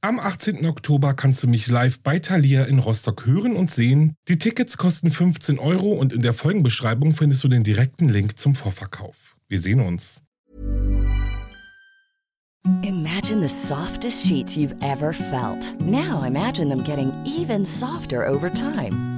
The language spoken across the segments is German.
Am 18. Oktober kannst du mich live bei Thalia in Rostock hören und sehen. Die Tickets kosten 15 Euro und in der Folgenbeschreibung findest du den direkten Link zum Vorverkauf. Wir sehen uns. Imagine the softest sheets you've ever felt. Now imagine them getting even softer over time.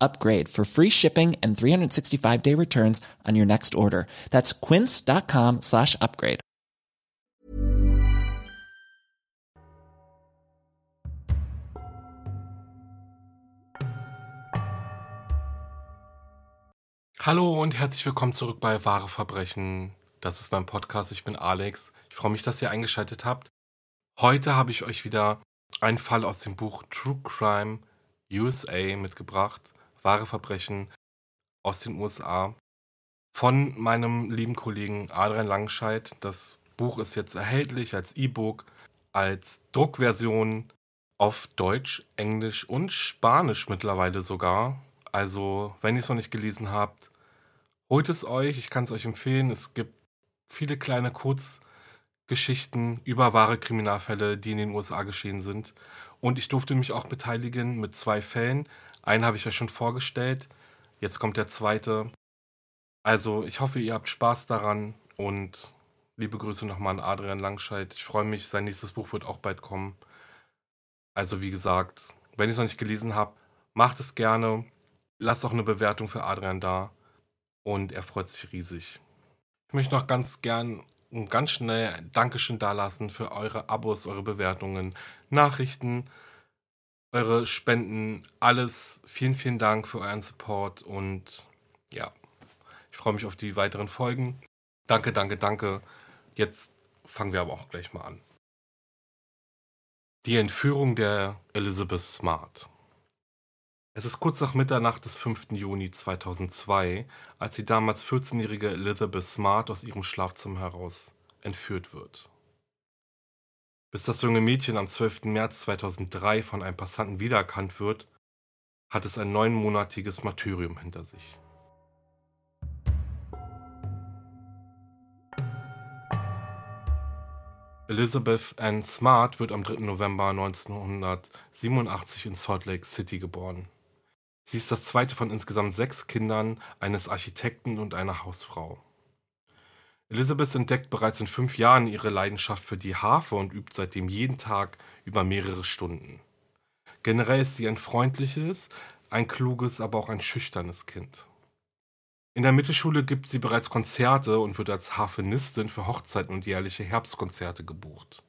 upgrade for free shipping and 365 day returns on your next order. That's quince.com slash upgrade. Hallo und herzlich willkommen zurück bei Wahre Verbrechen. Das ist mein Podcast. Ich bin Alex. Ich freue mich, dass ihr eingeschaltet habt. Heute habe ich euch wieder einen Fall aus dem Buch True Crime USA mitgebracht. Wahre Verbrechen aus den USA. Von meinem lieben Kollegen Adrian Langscheid. Das Buch ist jetzt erhältlich als E-Book, als Druckversion auf Deutsch, Englisch und Spanisch mittlerweile sogar. Also, wenn ihr es noch nicht gelesen habt, holt es euch. Ich kann es euch empfehlen. Es gibt viele kleine Kurzgeschichten über wahre Kriminalfälle, die in den USA geschehen sind. Und ich durfte mich auch beteiligen mit zwei Fällen. Einen habe ich euch schon vorgestellt. Jetzt kommt der zweite. Also, ich hoffe, ihr habt Spaß daran und liebe Grüße nochmal an Adrian Langscheid. Ich freue mich, sein nächstes Buch wird auch bald kommen. Also, wie gesagt, wenn ihr es noch nicht gelesen habt, macht es gerne. Lasst auch eine Bewertung für Adrian da. Und er freut sich riesig. Ich möchte noch ganz gern und ganz schnell ein Dankeschön dalassen für eure Abos, eure Bewertungen, Nachrichten, eure Spenden, alles. Vielen, vielen Dank für euren Support und ja, ich freue mich auf die weiteren Folgen. Danke, danke, danke. Jetzt fangen wir aber auch gleich mal an. Die Entführung der Elizabeth Smart. Es ist kurz nach Mitternacht des 5. Juni 2002, als die damals 14-jährige Elizabeth Smart aus ihrem Schlafzimmer heraus entführt wird. Bis das junge Mädchen am 12. März 2003 von einem Passanten wiedererkannt wird, hat es ein neunmonatiges Martyrium hinter sich. Elizabeth Ann Smart wird am 3. November 1987 in Salt Lake City geboren. Sie ist das zweite von insgesamt sechs Kindern eines Architekten und einer Hausfrau. Elizabeth entdeckt bereits in fünf Jahren ihre Leidenschaft für die Harfe und übt seitdem jeden Tag über mehrere Stunden. Generell ist sie ein freundliches, ein kluges, aber auch ein schüchternes Kind. In der Mittelschule gibt sie bereits Konzerte und wird als Harfenistin für Hochzeiten und jährliche Herbstkonzerte gebucht.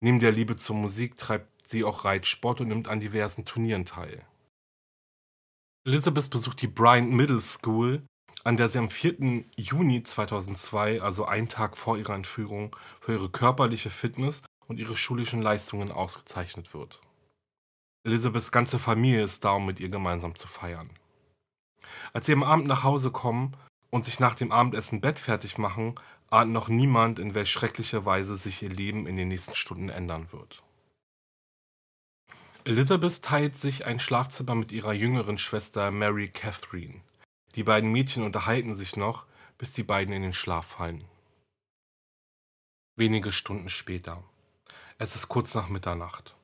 Neben der Liebe zur Musik treibt sie auch Reitsport und nimmt an diversen Turnieren teil. Elizabeth besucht die Bryant Middle School, an der sie am 4. Juni 2002, also einen Tag vor ihrer Entführung, für ihre körperliche Fitness und ihre schulischen Leistungen ausgezeichnet wird. Elizabeths ganze Familie ist da, um mit ihr gemeinsam zu feiern. Als sie am Abend nach Hause kommen und sich nach dem Abendessen Bett fertig machen, ahnt noch niemand, in welch schrecklicher Weise sich ihr Leben in den nächsten Stunden ändern wird. Elizabeth teilt sich ein Schlafzimmer mit ihrer jüngeren Schwester Mary Catherine. Die beiden Mädchen unterhalten sich noch, bis die beiden in den Schlaf fallen. Wenige Stunden später. Es ist kurz nach Mitternacht.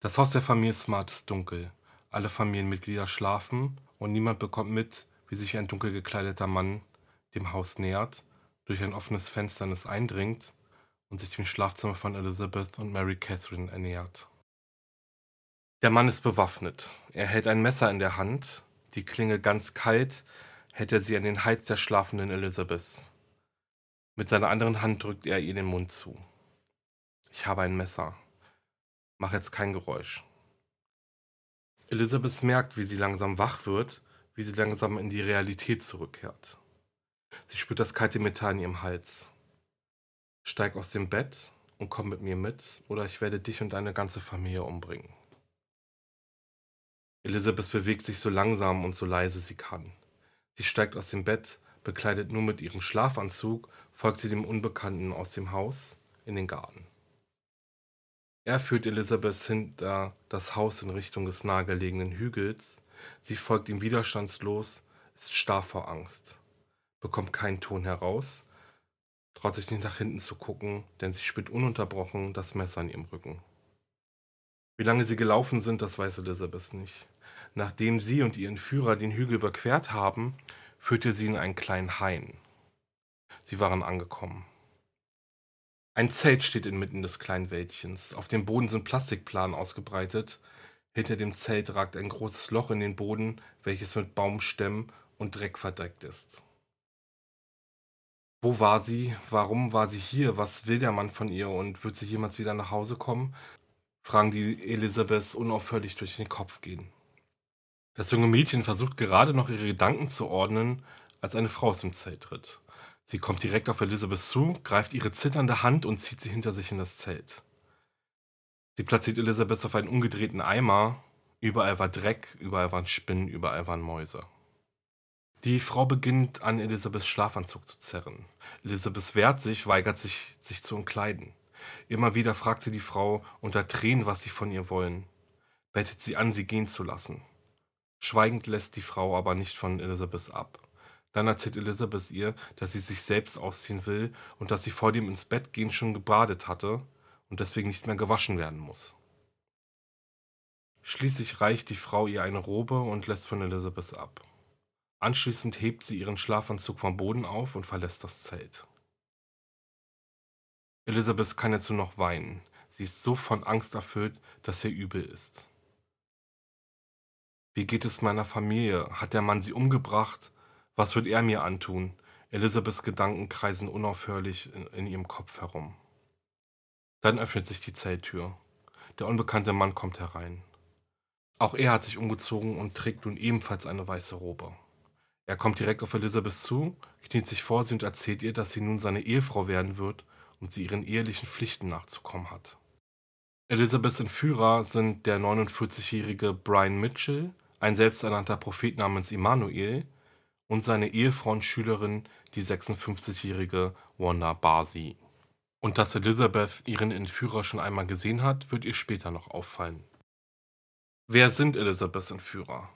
Das Haus der Familie Smart ist dunkel. Alle Familienmitglieder schlafen und niemand bekommt mit, wie sich ein dunkel gekleideter Mann dem Haus nähert, durch ein offenes Fenster in es eindringt und sich dem Schlafzimmer von Elizabeth und Mary Catherine ernähert. Der Mann ist bewaffnet. Er hält ein Messer in der Hand, die Klinge ganz kalt, hält er sie an den Hals der schlafenden Elizabeth. Mit seiner anderen Hand drückt er ihr den Mund zu. Ich habe ein Messer. Mach jetzt kein Geräusch. Elizabeth merkt, wie sie langsam wach wird, wie sie langsam in die Realität zurückkehrt. Sie spürt das kalte Metall in ihrem Hals. Steig aus dem Bett und komm mit mir mit, oder ich werde dich und deine ganze Familie umbringen. Elizabeth bewegt sich so langsam und so leise sie kann. Sie steigt aus dem Bett, bekleidet nur mit ihrem Schlafanzug, folgt sie dem Unbekannten aus dem Haus in den Garten. Er führt Elizabeth hinter das Haus in Richtung des nahegelegenen Hügels. Sie folgt ihm widerstandslos, ist starr vor Angst, bekommt keinen Ton heraus, traut sich nicht nach hinten zu gucken, denn sie spürt ununterbrochen das Messer in ihrem Rücken. Wie lange sie gelaufen sind, das weiß Elizabeth nicht. Nachdem sie und ihr Entführer den Hügel überquert haben, führte sie in einen kleinen Hain. Sie waren angekommen. Ein Zelt steht inmitten des kleinen Wäldchens. Auf dem Boden sind Plastikplanen ausgebreitet. Hinter dem Zelt ragt ein großes Loch in den Boden, welches mit Baumstämmen und Dreck verdeckt ist. Wo war sie? Warum war sie hier? Was will der Mann von ihr und wird sie jemals wieder nach Hause kommen? Fragen, die Elisabeth unaufhörlich durch den Kopf gehen. Das junge Mädchen versucht gerade noch ihre Gedanken zu ordnen, als eine Frau aus dem Zelt tritt. Sie kommt direkt auf Elisabeth zu, greift ihre zitternde Hand und zieht sie hinter sich in das Zelt. Sie platziert Elisabeth auf einen umgedrehten Eimer. Überall war Dreck, überall waren Spinnen, überall waren Mäuse. Die Frau beginnt an Elisabeths Schlafanzug zu zerren. Elisabeth wehrt sich, weigert sich, sich zu entkleiden. Immer wieder fragt sie die Frau unter Tränen, was sie von ihr wollen, bettet sie an, sie gehen zu lassen. Schweigend lässt die Frau aber nicht von Elisabeth ab. Dann erzählt Elisabeth ihr, dass sie sich selbst ausziehen will und dass sie vor dem ins Bett gehen schon gebadet hatte und deswegen nicht mehr gewaschen werden muss. Schließlich reicht die Frau ihr eine Robe und lässt von Elisabeth ab. Anschließend hebt sie ihren Schlafanzug vom Boden auf und verlässt das Zelt. Elisabeth kann jetzt nur noch weinen. Sie ist so von Angst erfüllt, dass ihr übel ist. Wie geht es meiner Familie? Hat der Mann sie umgebracht? Was wird er mir antun? Elisabeths Gedanken kreisen unaufhörlich in, in ihrem Kopf herum. Dann öffnet sich die Zelttür. Der unbekannte Mann kommt herein. Auch er hat sich umgezogen und trägt nun ebenfalls eine weiße Robe. Er kommt direkt auf Elisabeth zu, kniet sich vor sie und erzählt ihr, dass sie nun seine Ehefrau werden wird und sie ihren ehelichen Pflichten nachzukommen hat. Elisabeths Entführer sind der 49-jährige Brian Mitchell, ein selbsternannter Prophet namens Immanuel und seine Ehefrau und Schülerin, die 56-jährige Wanda Basi. Und dass Elizabeth ihren Entführer schon einmal gesehen hat, wird ihr später noch auffallen. Wer sind Elizabeths Entführer?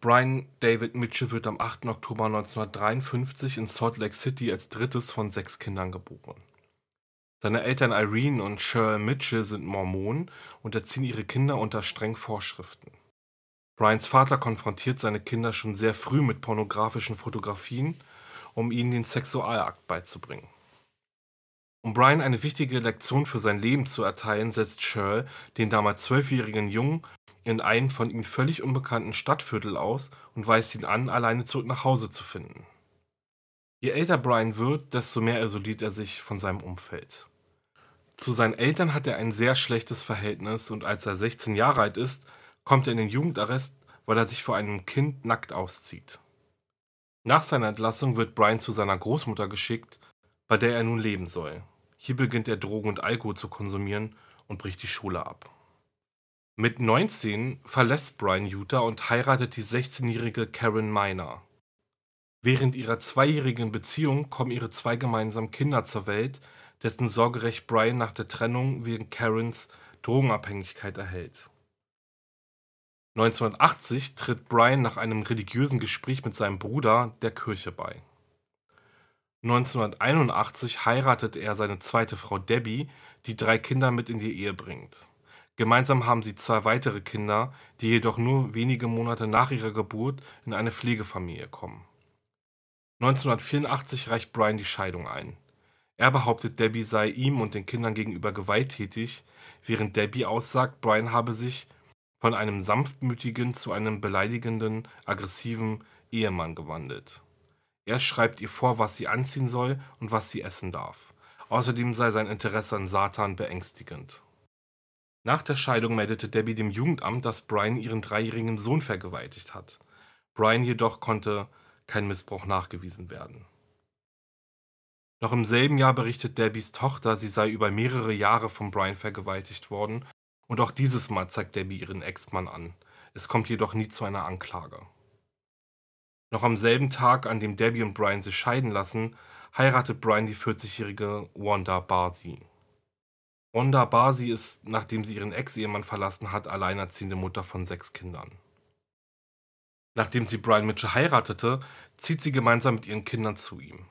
Brian David Mitchell wird am 8. Oktober 1953 in Salt Lake City als drittes von sechs Kindern geboren. Seine Eltern Irene und Cheryl Mitchell sind Mormonen und erziehen ihre Kinder unter strengen Vorschriften. Brians Vater konfrontiert seine Kinder schon sehr früh mit pornografischen Fotografien, um ihnen den Sexualakt beizubringen. Um Brian eine wichtige Lektion für sein Leben zu erteilen, setzt Cheryl den damals zwölfjährigen Jungen in einen von ihm völlig unbekannten Stadtviertel aus und weist ihn an, alleine zurück nach Hause zu finden. Je älter Brian wird, desto mehr isoliert er sich von seinem Umfeld. Zu seinen Eltern hat er ein sehr schlechtes Verhältnis und als er 16 Jahre alt ist, kommt er in den Jugendarrest, weil er sich vor einem Kind nackt auszieht. Nach seiner Entlassung wird Brian zu seiner Großmutter geschickt, bei der er nun leben soll. Hier beginnt er Drogen und Alkohol zu konsumieren und bricht die Schule ab. Mit 19 verlässt Brian Utah und heiratet die 16-jährige Karen Miner. Während ihrer zweijährigen Beziehung kommen ihre zwei gemeinsamen Kinder zur Welt, dessen Sorgerecht Brian nach der Trennung wegen Karens Drogenabhängigkeit erhält. 1980 tritt Brian nach einem religiösen Gespräch mit seinem Bruder der Kirche bei. 1981 heiratet er seine zweite Frau Debbie, die drei Kinder mit in die Ehe bringt. Gemeinsam haben sie zwei weitere Kinder, die jedoch nur wenige Monate nach ihrer Geburt in eine Pflegefamilie kommen. 1984 reicht Brian die Scheidung ein. Er behauptet, Debbie sei ihm und den Kindern gegenüber gewalttätig, während Debbie aussagt, Brian habe sich von einem sanftmütigen zu einem beleidigenden, aggressiven Ehemann gewandelt. Er schreibt ihr vor, was sie anziehen soll und was sie essen darf. Außerdem sei sein Interesse an Satan beängstigend. Nach der Scheidung meldete Debbie dem Jugendamt, dass Brian ihren dreijährigen Sohn vergewaltigt hat. Brian jedoch konnte kein Missbrauch nachgewiesen werden. Noch im selben Jahr berichtet Debbies Tochter, sie sei über mehrere Jahre von Brian vergewaltigt worden und auch dieses Mal zeigt Debbie ihren Ex-Mann an. Es kommt jedoch nie zu einer Anklage. Noch am selben Tag, an dem Debbie und Brian sich scheiden lassen, heiratet Brian die 40-jährige Wanda Barsi. Wanda Barsi ist, nachdem sie ihren Ex-Ehemann verlassen hat, alleinerziehende Mutter von sechs Kindern. Nachdem sie Brian Mitchell heiratete, zieht sie gemeinsam mit ihren Kindern zu ihm.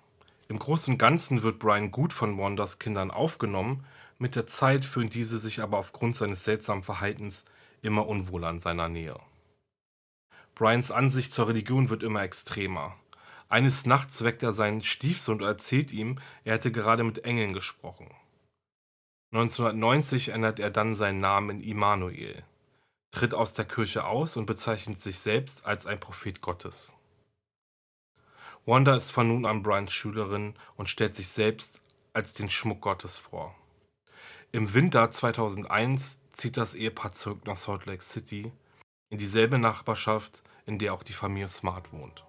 Im Großen und Ganzen wird Brian gut von Wandas Kindern aufgenommen, mit der Zeit fühlen diese sich aber aufgrund seines seltsamen Verhaltens immer unwohler in seiner Nähe. Brians Ansicht zur Religion wird immer extremer. Eines Nachts weckt er seinen Stiefsohn und erzählt ihm, er hätte gerade mit Engeln gesprochen. 1990 ändert er dann seinen Namen in Immanuel, tritt aus der Kirche aus und bezeichnet sich selbst als ein Prophet Gottes. Wanda ist von nun an Brians Schülerin und stellt sich selbst als den Schmuck Gottes vor. Im Winter 2001 zieht das Ehepaar zurück nach Salt Lake City, in dieselbe Nachbarschaft, in der auch die Familie Smart wohnt.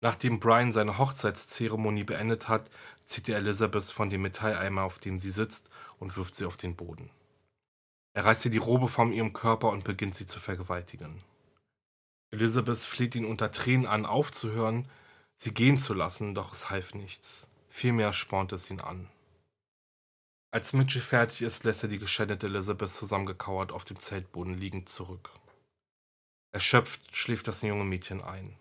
Nachdem Brian seine Hochzeitszeremonie beendet hat, zieht er Elizabeth von dem Metalleimer, auf dem sie sitzt, und wirft sie auf den Boden. Er reißt ihr die Robe von ihrem Körper und beginnt sie zu vergewaltigen. Elizabeth fleht ihn unter Tränen an, aufzuhören, sie gehen zu lassen, doch es half nichts. Vielmehr spornt es ihn an. Als Mitchell fertig ist, lässt er die geschändete Elizabeth zusammengekauert auf dem Zeltboden liegend zurück. Erschöpft schläft das junge Mädchen ein.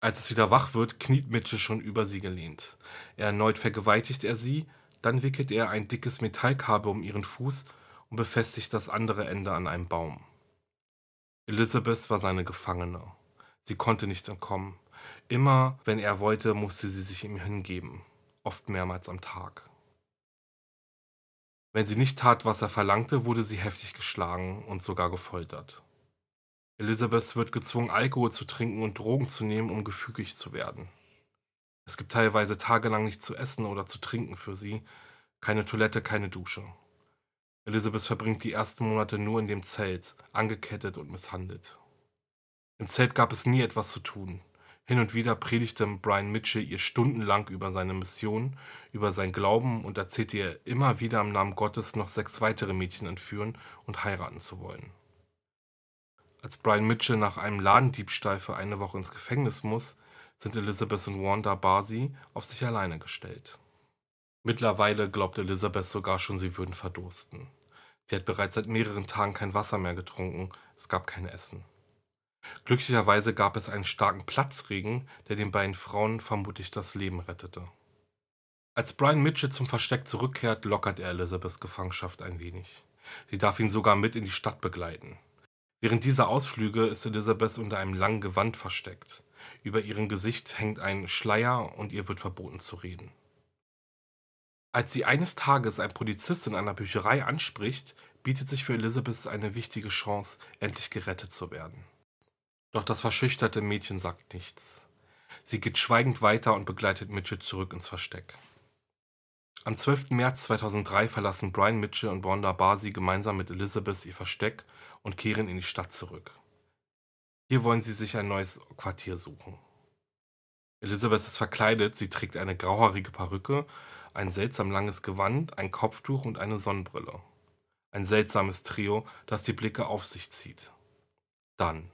Als es wieder wach wird, kniet Mitchell schon über sie gelehnt. Erneut vergewaltigt er sie, dann wickelt er ein dickes Metallkabel um ihren Fuß und befestigt das andere Ende an einem Baum. Elizabeth war seine Gefangene. Sie konnte nicht entkommen. Immer, wenn er wollte, musste sie sich ihm hingeben, oft mehrmals am Tag. Wenn sie nicht tat, was er verlangte, wurde sie heftig geschlagen und sogar gefoltert. Elizabeth wird gezwungen, Alkohol zu trinken und Drogen zu nehmen, um gefügig zu werden. Es gibt teilweise tagelang nichts zu essen oder zu trinken für sie, keine Toilette, keine Dusche. Elizabeth verbringt die ersten Monate nur in dem Zelt, angekettet und misshandelt. Im Zelt gab es nie etwas zu tun. Hin und wieder predigte Brian Mitchell ihr stundenlang über seine Mission, über sein Glauben und erzählte ihr immer wieder im Namen Gottes noch sechs weitere Mädchen entführen und heiraten zu wollen. Als Brian Mitchell nach einem Ladendiebstahl für eine Woche ins Gefängnis muss, sind Elizabeth und Wanda Barsi auf sich alleine gestellt. Mittlerweile glaubt Elizabeth sogar schon, sie würden verdursten. Sie hat bereits seit mehreren Tagen kein Wasser mehr getrunken, es gab kein Essen. Glücklicherweise gab es einen starken Platzregen, der den beiden Frauen vermutlich das Leben rettete. Als Brian Mitchell zum Versteck zurückkehrt, lockert er Elizabeths Gefangenschaft ein wenig. Sie darf ihn sogar mit in die Stadt begleiten. Während dieser Ausflüge ist Elizabeth unter einem langen Gewand versteckt. Über ihrem Gesicht hängt ein Schleier und ihr wird verboten zu reden. Als sie eines Tages ein Polizist in einer Bücherei anspricht, bietet sich für Elizabeth eine wichtige Chance, endlich gerettet zu werden. Doch das verschüchterte Mädchen sagt nichts. Sie geht schweigend weiter und begleitet Mitchell zurück ins Versteck. Am 12. März 2003 verlassen Brian Mitchell und Wanda Barsi gemeinsam mit Elizabeth ihr Versteck und kehren in die Stadt zurück. Hier wollen sie sich ein neues Quartier suchen. Elizabeth ist verkleidet, sie trägt eine grauhaarige Perücke ein seltsam langes Gewand, ein Kopftuch und eine Sonnenbrille. Ein seltsames Trio, das die Blicke auf sich zieht. Dann.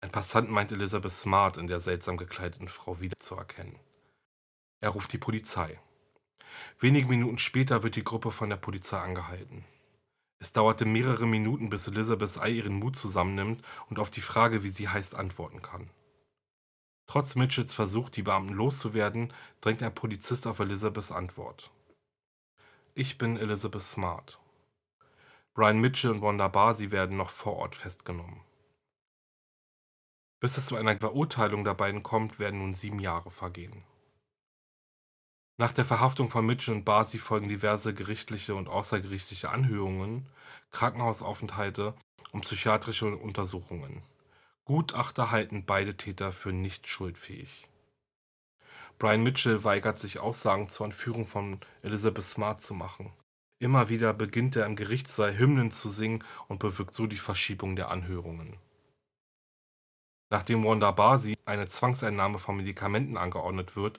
Ein Passant meint Elizabeth Smart in der seltsam gekleideten Frau wiederzuerkennen. Er ruft die Polizei. Wenige Minuten später wird die Gruppe von der Polizei angehalten. Es dauerte mehrere Minuten, bis Elizabeth all ihren Mut zusammennimmt und auf die Frage, wie sie heißt, antworten kann. Trotz Mitchells Versuch, die Beamten loszuwerden, drängt ein Polizist auf Elizabeths Antwort. Ich bin Elizabeth Smart. Brian Mitchell und Wanda Barsi werden noch vor Ort festgenommen. Bis es zu einer Verurteilung der beiden kommt, werden nun sieben Jahre vergehen. Nach der Verhaftung von Mitchell und Basi folgen diverse gerichtliche und außergerichtliche Anhörungen, Krankenhausaufenthalte und psychiatrische Untersuchungen. Gutachter halten beide Täter für nicht schuldfähig. Brian Mitchell weigert sich Aussagen zur Entführung von Elizabeth Smart zu machen. Immer wieder beginnt er im Gerichtssaal Hymnen zu singen und bewirkt so die Verschiebung der Anhörungen. Nachdem Wanda Basi eine Zwangseinnahme von Medikamenten angeordnet wird,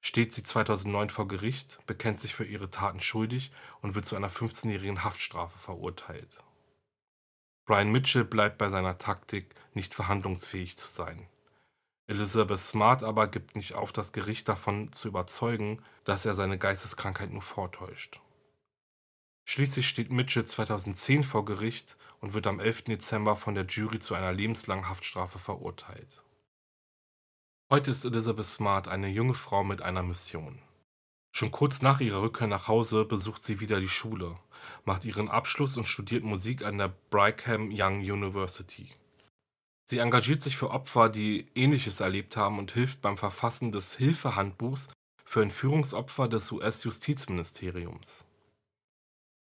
steht sie 2009 vor Gericht, bekennt sich für ihre Taten schuldig und wird zu einer 15-jährigen Haftstrafe verurteilt. Brian Mitchell bleibt bei seiner Taktik, nicht verhandlungsfähig zu sein. Elizabeth Smart aber gibt nicht auf, das Gericht davon zu überzeugen, dass er seine Geisteskrankheit nur vortäuscht. Schließlich steht Mitchell 2010 vor Gericht und wird am 11. Dezember von der Jury zu einer lebenslangen Haftstrafe verurteilt. Heute ist Elizabeth Smart eine junge Frau mit einer Mission. Schon kurz nach ihrer Rückkehr nach Hause besucht sie wieder die Schule, macht ihren Abschluss und studiert Musik an der Brigham Young University. Sie engagiert sich für Opfer, die Ähnliches erlebt haben und hilft beim Verfassen des Hilfehandbuchs für Entführungsopfer des US-Justizministeriums.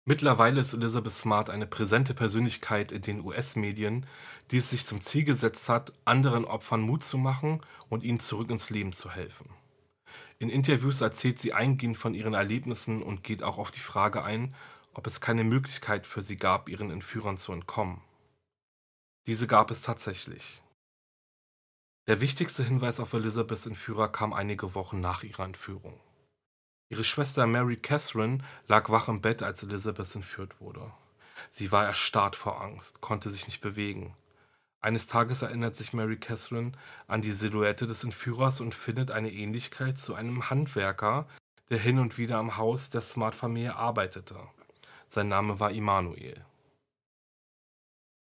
Mittlerweile ist Elizabeth Smart eine präsente Persönlichkeit in den US-Medien, die es sich zum Ziel gesetzt hat, anderen Opfern Mut zu machen und ihnen zurück ins Leben zu helfen. In Interviews erzählt sie eingehend von ihren Erlebnissen und geht auch auf die Frage ein, ob es keine Möglichkeit für sie gab, ihren Entführern zu entkommen. Diese gab es tatsächlich. Der wichtigste Hinweis auf Elizabeths Entführer kam einige Wochen nach ihrer Entführung. Ihre Schwester Mary Catherine lag wach im Bett, als Elizabeth entführt wurde. Sie war erstarrt vor Angst, konnte sich nicht bewegen. Eines Tages erinnert sich Mary Catherine an die Silhouette des Entführers und findet eine Ähnlichkeit zu einem Handwerker, der hin und wieder am Haus der Smart-Familie arbeitete. Sein Name war Immanuel.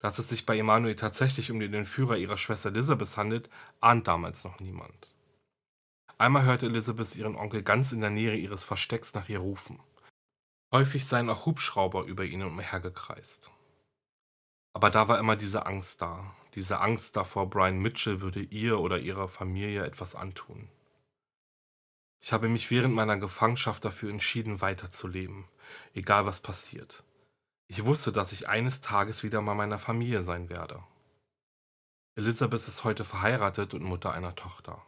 Dass es sich bei Immanuel tatsächlich um den Entführer ihrer Schwester Elizabeth handelt, ahnt damals noch niemand. Einmal hörte Elizabeth ihren Onkel ganz in der Nähe ihres Verstecks nach ihr rufen. Häufig seien auch Hubschrauber über ihnen umhergekreist. Aber da war immer diese Angst da, diese Angst davor, Brian Mitchell würde ihr oder ihrer Familie etwas antun. Ich habe mich während meiner Gefangenschaft dafür entschieden, weiterzuleben, egal was passiert. Ich wusste, dass ich eines Tages wieder bei meiner Familie sein werde. Elizabeth ist heute verheiratet und Mutter einer Tochter.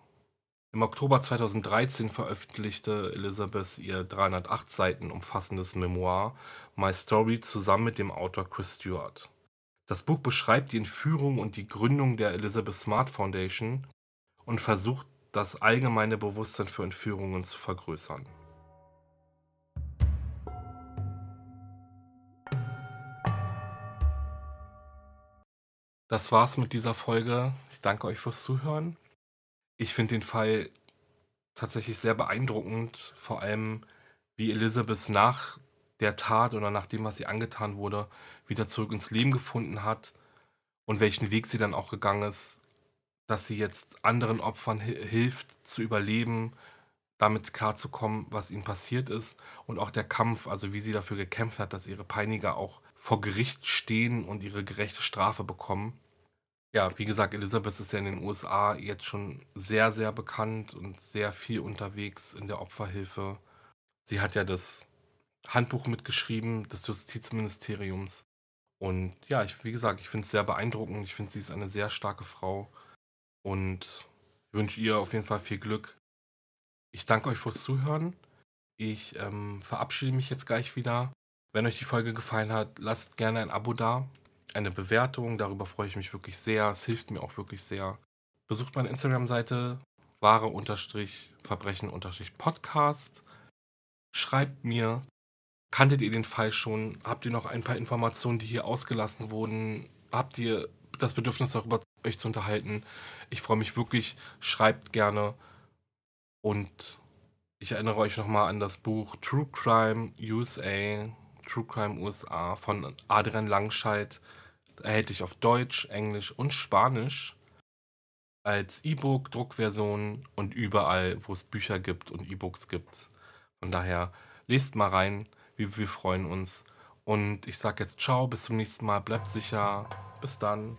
Im Oktober 2013 veröffentlichte Elizabeth ihr 308 Seiten umfassendes Memoir My Story zusammen mit dem Autor Chris Stewart. Das Buch beschreibt die Entführung und die Gründung der Elizabeth Smart Foundation und versucht, das allgemeine Bewusstsein für Entführungen zu vergrößern. Das war's mit dieser Folge. Ich danke euch fürs Zuhören. Ich finde den Fall tatsächlich sehr beeindruckend, vor allem wie Elizabeth nach der Tat oder nach dem, was sie angetan wurde, wieder zurück ins Leben gefunden hat und welchen Weg sie dann auch gegangen ist, dass sie jetzt anderen Opfern hilft zu überleben, damit klarzukommen, was ihnen passiert ist und auch der Kampf, also wie sie dafür gekämpft hat, dass ihre Peiniger auch vor Gericht stehen und ihre gerechte Strafe bekommen. Ja, wie gesagt, Elizabeth ist ja in den USA jetzt schon sehr, sehr bekannt und sehr viel unterwegs in der Opferhilfe. Sie hat ja das Handbuch mitgeschrieben des Justizministeriums. Und ja, ich, wie gesagt, ich finde es sehr beeindruckend. Ich finde, sie ist eine sehr starke Frau. Und wünsche ihr auf jeden Fall viel Glück. Ich danke euch fürs Zuhören. Ich ähm, verabschiede mich jetzt gleich wieder. Wenn euch die Folge gefallen hat, lasst gerne ein Abo da eine Bewertung. Darüber freue ich mich wirklich sehr. Es hilft mir auch wirklich sehr. Besucht meine Instagram-Seite wahre-verbrechen-podcast. Schreibt mir, kanntet ihr den Fall schon? Habt ihr noch ein paar Informationen, die hier ausgelassen wurden? Habt ihr das Bedürfnis, darüber euch zu unterhalten? Ich freue mich wirklich. Schreibt gerne. Und ich erinnere euch nochmal an das Buch True Crime USA, True Crime USA von Adrian Langscheid erhältlich auf Deutsch, Englisch und Spanisch als E-Book, Druckversion und überall, wo es Bücher gibt und E-Books gibt. Von daher lest mal rein, wir, wir freuen uns. Und ich sage jetzt ciao, bis zum nächsten Mal, bleibt sicher, bis dann.